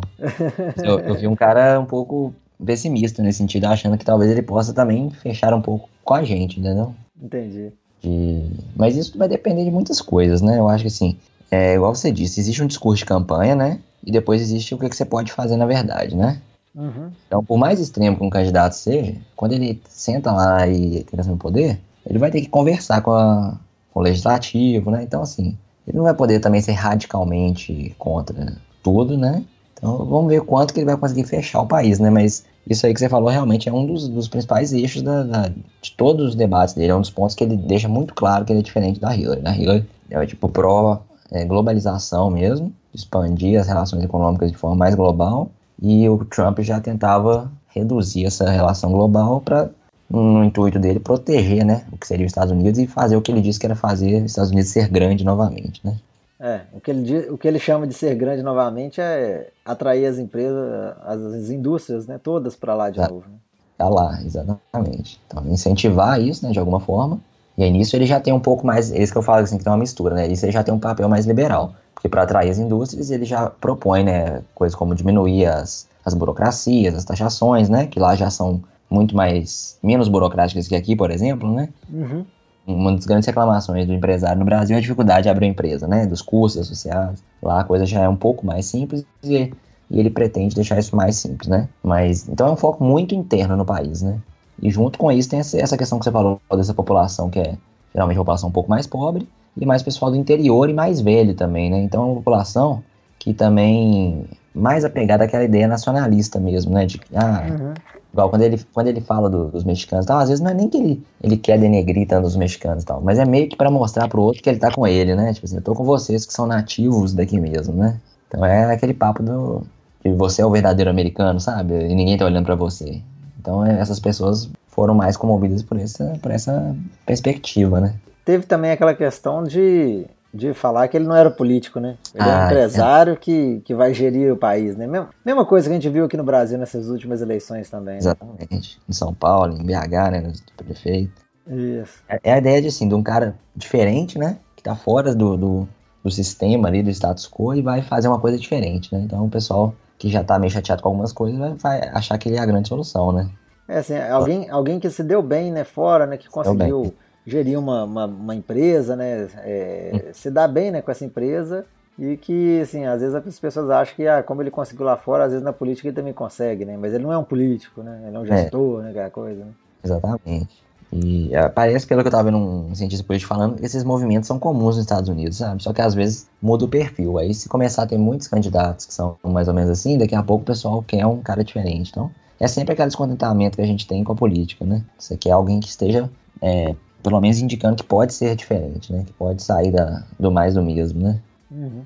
Eu, eu vi um cara um pouco pessimista nesse sentido, achando que talvez ele possa também fechar um pouco com a gente, entendeu? Entendi. De... Mas isso vai depender de muitas coisas, né? Eu acho que assim, é igual você disse, existe um discurso de campanha, né? E depois existe o que, que você pode fazer na verdade, né? Uhum. Então, por mais extremo que um candidato seja, quando ele senta lá e tem no poder, ele vai ter que conversar com, a, com o legislativo, né? Então, assim, ele não vai poder também ser radicalmente contra tudo, né? Então, vamos ver quanto que ele vai conseguir fechar o país, né? Mas isso aí que você falou realmente é um dos, dos principais eixos da, da, de todos os debates dele. É um dos pontos que ele deixa muito claro que ele é diferente da Hillary. A Hillary é tipo pró é, globalização mesmo, expandir as relações econômicas de forma mais global, e o Trump já tentava reduzir essa relação global para no intuito dele proteger, né, o que seria os Estados Unidos e fazer o que ele disse que era fazer os Estados Unidos ser grande novamente, né? É, o que ele, o que ele chama de ser grande novamente é atrair as empresas, as, indústrias, né, todas para lá de tá, novo. Né? Tá lá, exatamente. Então, incentivar isso, né, de alguma forma. E aí nisso ele já tem um pouco mais, esse que eu falo assim, que tem uma mistura, né? Isso ele já tem um papel mais liberal. Porque para atrair as indústrias, ele já propõe, né, coisas como diminuir as, as burocracias, as taxações, né, que lá já são muito mais, menos burocráticas que aqui, por exemplo, né? Uhum. Uma das grandes reclamações do empresário no Brasil é a dificuldade de abrir uma empresa, né, dos custos associados. Lá a coisa já é um pouco mais simples e, e ele pretende deixar isso mais simples, né? Mas, então é um foco muito interno no país, né? E junto com isso tem essa questão que você falou dessa população que é geralmente a população um pouco mais pobre e mais pessoal do interior e mais velho também, né? Então é uma população que também mais apegada àquela ideia nacionalista mesmo, né? De, ah, uhum. igual quando ele, quando ele fala do, dos mexicanos, tal, às vezes não é nem que ele, ele quer denegrir tanto os mexicanos tal, mas é meio que para mostrar pro outro que ele tá com ele, né? Tipo assim, eu tô com vocês que são nativos daqui mesmo, né? Então é aquele papo do de você é o verdadeiro americano, sabe? E ninguém tá olhando para você. Então é, essas pessoas foram mais comovidas por essa, por essa perspectiva, né? teve também aquela questão de, de falar que ele não era político, né? Ele ah, é um empresário é. Que, que vai gerir o país, né? Mesma, mesma coisa que a gente viu aqui no Brasil nessas últimas eleições também. Né? Exatamente. Em São Paulo, em BH, né? No prefeito. Isso. É, é, a ideia de, assim, de um cara diferente, né? Que tá fora do, do, do sistema ali, do status quo e vai fazer uma coisa diferente, né? Então o pessoal que já tá meio chateado com algumas coisas vai, vai achar que ele é a grande solução, né? É assim, alguém, alguém que se deu bem, né, fora, né, que conseguiu gerir uma, uma, uma empresa, né? É, se dar bem né, com essa empresa e que, assim, às vezes as pessoas acham que, ah, como ele conseguiu lá fora, às vezes na política ele também consegue, né? Mas ele não é um político, né? Ele é um é. gestor, é. né? Aquela coisa, né? Exatamente. E uh, parece, pelo que eu estava vendo um cientista político falando, esses movimentos são comuns nos Estados Unidos, sabe? Só que às vezes muda o perfil. Aí se começar a ter muitos candidatos que são mais ou menos assim, daqui a pouco o pessoal quer um cara diferente. Então, é sempre aquele descontentamento que a gente tem com a política, né? Você quer alguém que esteja é, pelo menos indicando que pode ser diferente, né? Que pode sair da, do mais do mesmo, né? Uhum.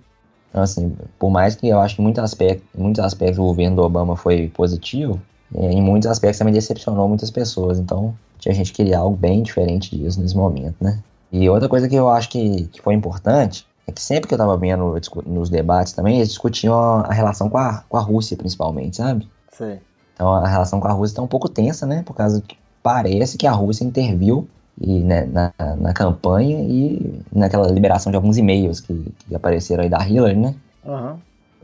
Então, assim, por mais que eu acho que em muitos aspectos, muitos aspectos o governo do Obama foi positivo, é, em muitos aspectos também decepcionou muitas pessoas. Então, tinha gente que queria algo bem diferente disso nesse momento, né? E outra coisa que eu acho que, que foi importante é que sempre que eu tava vendo nos debates também, eles discutiam a relação com a, com a Rússia, principalmente, sabe? Sim. Então, a relação com a Rússia está um pouco tensa, né? Por causa que parece que a Rússia interviu e né, na, na campanha e naquela liberação de alguns e-mails que, que apareceram aí da Hillary, né? Uhum.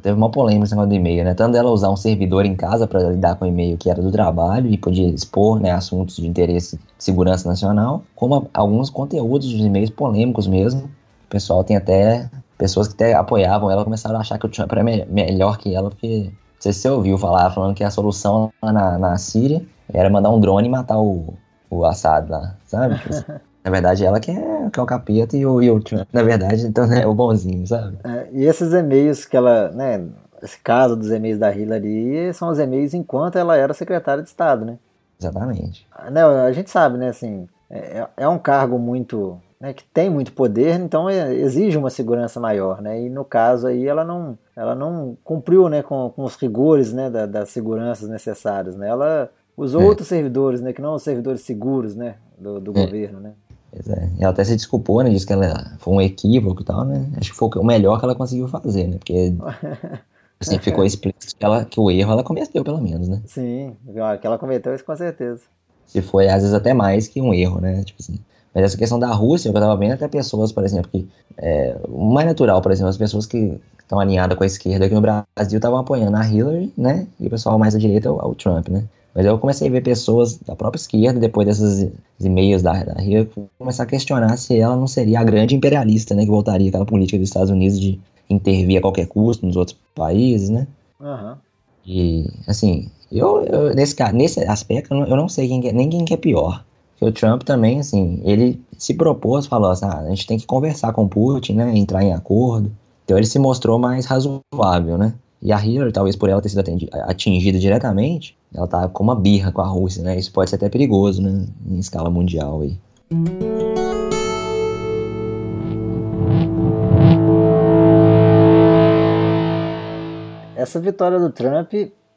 Teve uma polêmica esse negócio do e-mail, né? Tanto ela usar um servidor em casa para lidar com o e-mail que era do trabalho e podia expor né, assuntos de interesse de segurança nacional, como alguns conteúdos dos e-mails polêmicos mesmo. O pessoal tem até pessoas que até apoiavam ela começaram a achar que o Trump era me melhor que ela, porque não sei se você ouviu falar, falando que a solução na, na Síria era mandar um drone e matar o, o Assad lá, sabe? Tipo assim, *laughs* na verdade, ela que é, que é o capeta e o, e o Trump, na verdade, então é o bonzinho, sabe? É, e esses e-mails que ela, né, esse caso dos e-mails da Hillary são os e-mails enquanto ela era secretária de Estado, né? Exatamente. Né, a gente sabe, né, assim, é, é um cargo muito, né, que tem muito poder, então é, exige uma segurança maior, né? E no caso aí ela não, ela não cumpriu, né, com, com os rigores, né, da, das seguranças necessárias, né? Ela os é. outros servidores, né, que não os servidores seguros, né, do, do é. governo, né. Pois é. Ela até se desculpou, né, disse que ela foi um equívoco e tal, né, acho que foi o melhor que ela conseguiu fazer, né, porque *laughs* assim, ficou explícito que, ela, que o erro ela cometeu, pelo menos, né? Sim, que ela cometeu isso com certeza. Se foi, às vezes, até mais que um erro, né? Tipo assim. Mas essa questão da Rússia, eu tava vendo até pessoas, por exemplo, que. É, o mais natural, por exemplo, as pessoas que estão alinhadas com a esquerda aqui no Brasil estavam apoiando a Hillary, né? E o pessoal mais à direita, o Trump, né? Mas eu comecei a ver pessoas da própria esquerda, depois desses e-mails da, da Hillary, começar a questionar se ela não seria a grande imperialista, né? Que voltaria aquela política dos Estados Unidos de intervir a qualquer custo nos outros países, né? Uhum. E, assim, eu, eu, nesse, nesse aspecto, eu não, eu não sei quem é, nem quem que é pior. Porque o Trump também, assim, ele se propôs, falou assim, ah, a gente tem que conversar com o Putin, né? Entrar em acordo. Então ele se mostrou mais razoável, né? E a Hillary, talvez por ela ter sido atingida diretamente, ela tá com uma birra com a Rússia, né? Isso pode ser até perigoso, né? Em escala mundial aí. Essa vitória do Trump,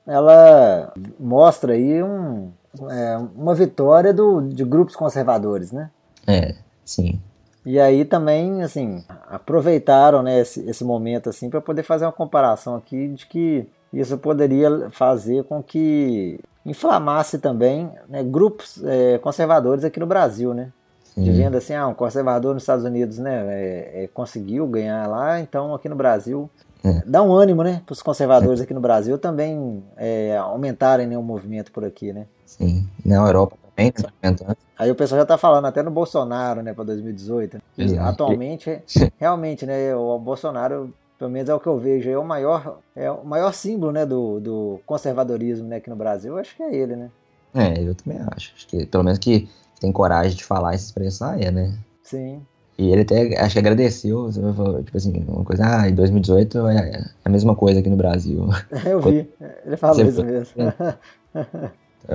ela mostra aí um, é, uma vitória do, de grupos conservadores, né? É, sim. E aí também, assim, aproveitaram né, esse, esse momento assim para poder fazer uma comparação aqui de que isso poderia fazer com que inflamasse também né, grupos é, conservadores aqui no Brasil, né? De vendo assim, ah, um conservador nos Estados Unidos, né, é, é, conseguiu ganhar lá, então aqui no Brasil é. dá um ânimo, né, para os conservadores aqui no Brasil também é, aumentarem né, o movimento por aqui, né? Sim, na Europa também, né? Aí o pessoal já está falando até no Bolsonaro, né, para 2018. E atualmente, *laughs* realmente, né, o Bolsonaro, pelo menos é o que eu vejo, é o maior, é o maior símbolo, né, do, do conservadorismo, né, aqui no Brasil. Eu acho que é ele, né? É, eu também acho. Acho que pelo menos que tem coragem de falar e se expressar é, né? Sim. E ele até, acho que agradeceu, tipo assim, uma coisa, ah, em 2018 é a mesma coisa aqui no Brasil. *laughs* Eu vi, ele falou isso mesmo.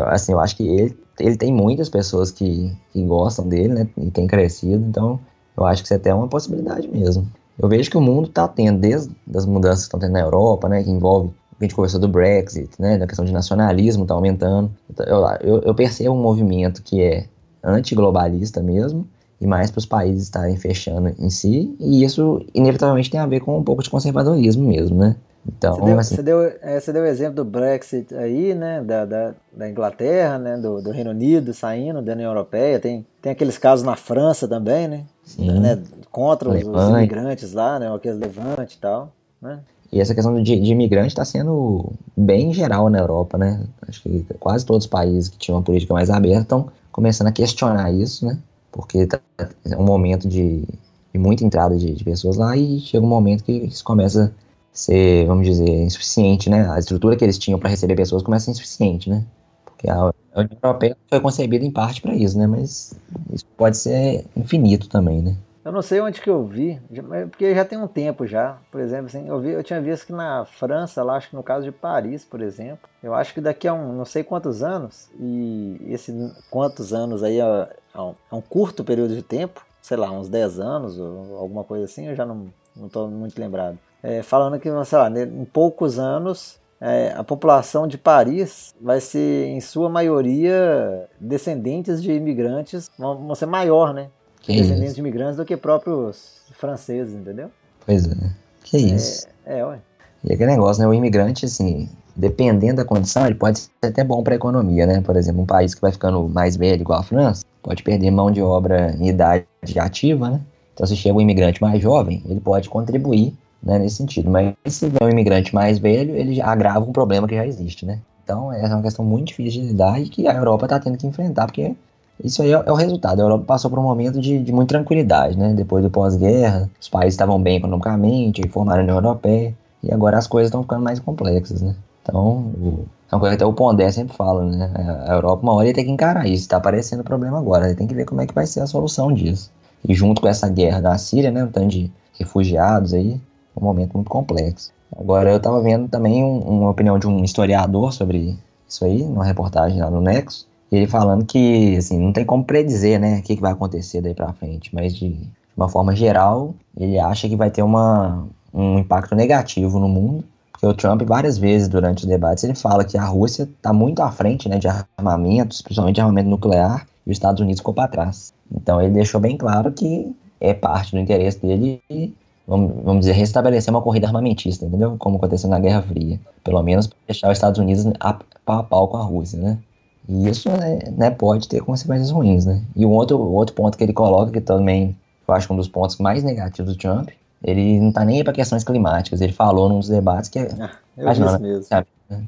assim, eu acho que ele, ele tem muitas pessoas que, que gostam dele, né, e tem crescido, então eu acho que isso é até uma possibilidade mesmo. Eu vejo que o mundo está tendo, desde as mudanças que estão tendo na Europa, né, que envolve, a gente conversou do Brexit, né, da questão de nacionalismo está aumentando. Então, eu, eu, eu percebo um movimento que é antiglobalista mesmo, e mais para os países estarem fechando em si, e isso inevitavelmente tem a ver com um pouco de conservadorismo mesmo, né? Então, você deu, assim, você deu, é, você deu o exemplo do Brexit aí, né, da, da, da Inglaterra, né, do, do, Reino Unido saindo da União Europeia, tem, tem aqueles casos na França também, né, sim, né contra os, os, imigrantes lá, né, aqueles Levante e tal, né. E essa questão de, de imigrante está sendo bem geral na Europa, né? Acho que quase todos os países que tinham uma política mais aberta estão começando a questionar isso, né? Porque tá, é um momento de, de muita entrada de, de, pessoas lá e chega um momento que isso começa ser, vamos dizer, insuficiente, né? A estrutura que eles tinham para receber pessoas começa a ser insuficiente, né? Porque a União Europeia foi concebida em parte para isso, né? Mas isso pode ser infinito também, né? Eu não sei onde que eu vi, porque já tem um tempo já. Por exemplo, assim, eu, vi, eu tinha visto que na França, lá acho que no caso de Paris, por exemplo, eu acho que daqui a um não sei quantos anos, e esse quantos anos aí é, é um, é um curto período de tempo, sei lá, uns 10 anos ou alguma coisa assim, eu já não estou muito lembrado é, falando que, sei lá, em poucos anos é, a população de Paris vai ser, em sua maioria, descendentes de imigrantes, vão, vão ser maior, né? Que descendentes isso? de imigrantes do que próprios franceses, entendeu? Pois é. Que isso. É, é ué. E aquele negócio, né? O imigrante, assim, dependendo da condição, ele pode ser até bom para a economia, né? Por exemplo, um país que vai ficando mais velho, igual a França, pode perder mão de obra em idade ativa, né? Então, se chega um imigrante mais jovem, ele pode contribuir né, nesse sentido. Mas se vem um imigrante mais velho, ele agrava um problema que já existe, né? Então, essa é uma questão muito difícil de lidar e que a Europa está tendo que enfrentar, porque isso aí é, é, o resultado. A Europa passou por um momento de, de muita tranquilidade, né? Depois do pós-guerra, os países estavam bem economicamente, formaram a União Europeia, e agora as coisas estão ficando mais complexas, né? Então, é uma coisa que até o Pondé sempre fala, né? A Europa, uma hora, tem que encarar isso. Está aparecendo problema agora. Tem que ver como é que vai ser a solução disso. E junto com essa guerra da Síria, né? Um tanto de refugiados aí, um momento muito complexo. Agora, eu estava vendo também um, uma opinião de um historiador sobre isso aí, numa reportagem lá no Nexo, ele falando que, assim, não tem como predizer, né, o que, que vai acontecer daí para frente, mas de, uma forma geral, ele acha que vai ter uma, um impacto negativo no mundo, porque o Trump, várias vezes durante os debates, ele fala que a Rússia está muito à frente, né, de armamentos, principalmente de armamento nuclear, e os Estados Unidos ficou para trás. Então, ele deixou bem claro que é parte do interesse dele vamos, vamos dizer, restabelecer uma corrida armamentista, entendeu? Como aconteceu na Guerra Fria. Pelo menos deixar os Estados Unidos a, pau a pau com a Rússia, né? E isso né, né, pode ter consequências ruins, né? E o outro, outro ponto que ele coloca, que também eu acho que um dos pontos mais negativos do Trump, ele não tá nem aí para questões climáticas. Ele falou num dos debates que. Ah, eu não, né? mesmo. Sabe?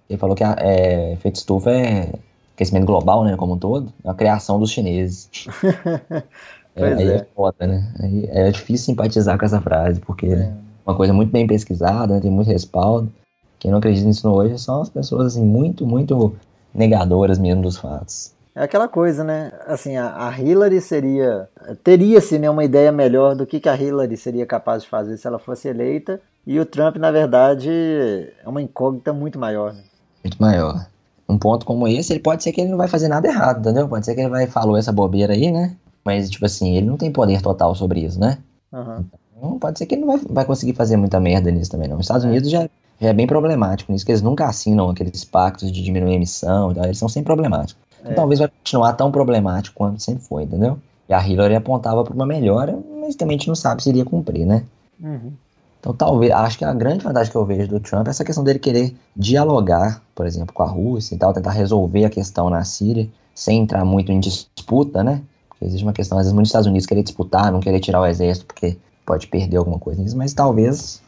Ele falou que a, é, efeito estufa é aquecimento global, né, como um todo, é a criação dos chineses. *laughs* é, aí é. é foda, né? Aí é difícil simpatizar com essa frase, porque é, uma coisa muito bem pesquisada, né, tem muito respaldo. Quem não acredita nisso hoje são as pessoas assim, muito, muito negadoras mesmo dos fatos. É aquela coisa, né? Assim, a, a Hillary seria. Teria-se né, uma ideia melhor do que, que a Hillary seria capaz de fazer se ela fosse eleita. E o Trump, na verdade, é uma incógnita muito maior. Né? Muito maior. Um ponto como esse, ele pode ser que ele não vai fazer nada errado, entendeu? Pode ser que ele vai falou essa bobeira aí, né? Mas, tipo assim, ele não tem poder total sobre isso, né? Uhum. Então, pode ser que ele não vai, vai conseguir fazer muita merda nisso também, não. Os Estados Unidos já, já é bem problemático nisso, que eles nunca assinam aqueles pactos de diminuir a emissão, então, eles são sempre problemáticos. É. Talvez vai continuar tão problemático quanto sempre foi, entendeu? E a Hillary apontava para uma melhora, mas também a gente não sabe se iria cumprir, né? Uhum. Então, talvez, acho que a grande vantagem que eu vejo do Trump é essa questão dele querer dialogar, por exemplo, com a Rússia e tal, tentar resolver a questão na Síria, sem entrar muito em disputa, né? Existe uma questão, às vezes, muitos Estados Unidos querer disputar, não querer tirar o exército, porque pode perder alguma coisa nisso, mas talvez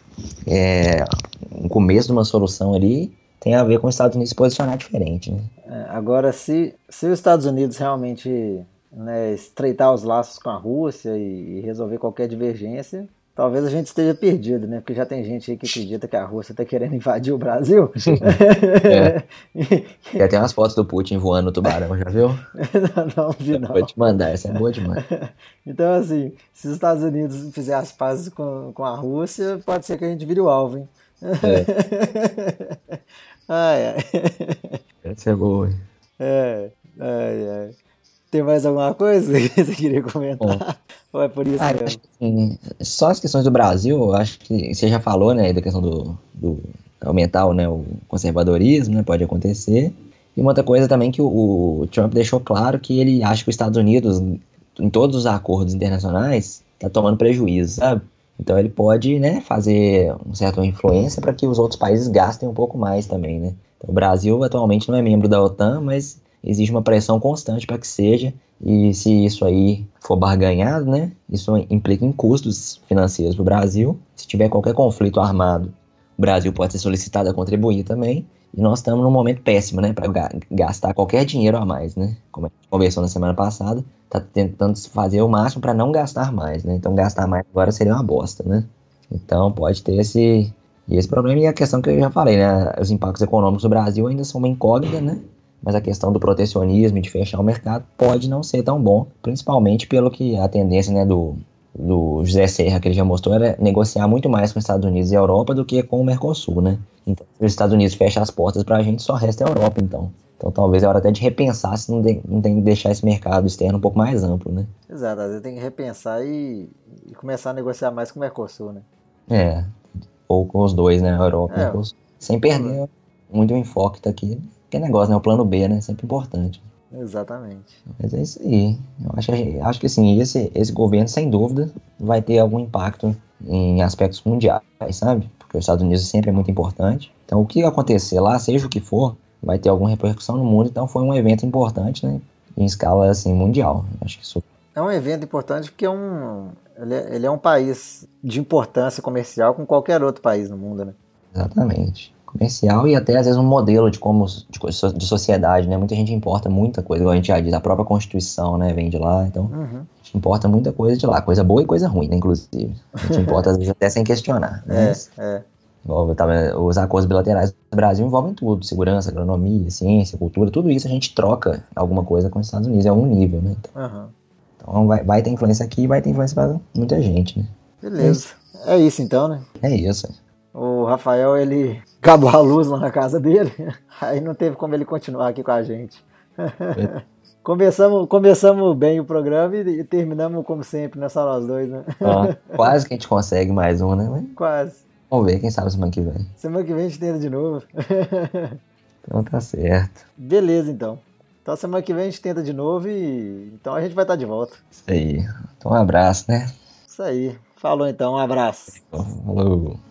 é, um começo de uma solução ali tem a ver com os Estados Unidos se posicionar diferente. Né? É, agora, se, se os Estados Unidos realmente né, estreitar os laços com a Rússia e, e, resolver qualquer divergência, talvez a gente esteja perdido, né? Porque já tem gente aí que acredita que a Rússia está querendo invadir o Brasil. *laughs* é. *laughs* Já tem umas fotos do Putin voando no tubarão, já viu? *laughs* não, não vi não. Vou te mandar, essa é boa demais. então, assim, se os Estados Unidos fizer as pazes com, com a Rússia, pode ser que a gente vire o alvo, hein? É. Ai, ai. Essa é boa. É, ai, ai. Tem mais alguma coisa que você queria comentar? Ou é por isso ah, mesmo? Assim, só as questões do Brasil, acho que você já falou, né, da questão do, do aumentar né, o conservadorismo, né, pode acontecer. E uma outra coisa também que o, o, Trump deixou claro que ele acha que os Estados Unidos, em todos os acordos internacionais, está tomando prejuízo, sabe? Então ele pode né, fazer uma certa influência para que os outros países gastem um pouco mais também. Né? Então, o Brasil atualmente não é membro da OTAN, mas existe uma pressão constante para que seja, e se isso aí for barganhado, né, isso implica em custos financeiros para o Brasil. Se tiver qualquer conflito armado, o Brasil pode ser solicitado a contribuir também. E nós estamos num momento péssimo, né, para gastar qualquer dinheiro a mais, né? Como a gente conversou na semana passada, tá tentando fazer o máximo para não gastar mais, né? Então gastar mais agora seria uma bosta, né? Então pode ter esse esse problema e a questão que eu já falei, né? Os impactos econômicos do Brasil ainda são uma incógnita, né? Mas a questão do protecionismo e de fechar o mercado pode não ser tão bom, principalmente pelo que a tendência, né, do do José Serra, que ele já mostrou, era negociar muito mais com os Estados Unidos e a Europa do que com o Mercosul, né? Então, se os Estados Unidos fecham as portas para a gente, só resta a Europa, então. Então, talvez é hora até de repensar se não, de, não tem que deixar esse mercado externo um pouco mais amplo, né? Exato, às vezes tem que repensar e, e começar a negociar mais com o Mercosul, né? É, ou com os dois, né? A Europa e é. Mercosul. Sem perder muito o enfoque daqui. Que negócio, né? O plano B, né? Sempre importante. Exatamente. Mas é isso aí. Eu acho, acho que assim, esse, esse governo, sem dúvida, vai ter algum impacto em aspectos mundiais, sabe? Porque os Estados Unidos sempre é muito importante. Então, o que acontecer lá, seja o que for, vai ter alguma repercussão no mundo. Então, foi um evento importante, né? Em escala, assim, mundial. Acho que isso... É um evento importante porque é um, ele, é, ele é um país de importância comercial com qualquer outro país no mundo, né? Exatamente comercial e até às vezes um modelo de como de, de, sociedade, né? Muita gente importa muita coisa, igual a gente já diz, a própria Constituição, né, vem de lá, então uhum. a gente importa muita coisa de lá, coisa boa e coisa ruim, né, inclusive. A gente *laughs* importa às vezes até sem questionar. Né? Mas, é, é. os acordos bilaterais do Brasil envolvem tudo, segurança, agronomia, ciência, cultura, tudo isso a gente troca alguma coisa com os Estados Unidos em algum nível, né? Então, uhum. então vai, vai ter influência aqui e vai ter influência para muita gente, né? Beleza. É isso então, né? É isso. O Rafael, ele acabou a luz lá na casa dele, *laughs* aí não teve como ele continuar aqui com a gente. É. *laughs* começamos, começamos bem o programa e, e, terminamos como sempre, né? Só nós dois, né? Ah, *laughs* quase que a gente consegue mais um, né? Quase. Vamos ver, quem sabe semana que vem. Semana que vem a gente tenta de novo. então tá certo. Beleza, então. Então semana que vem a gente tenta de novo e então a gente vai estar de volta. Isso aí. Então um abraço, né? Isso aí. Falou então, um abraço. Falou.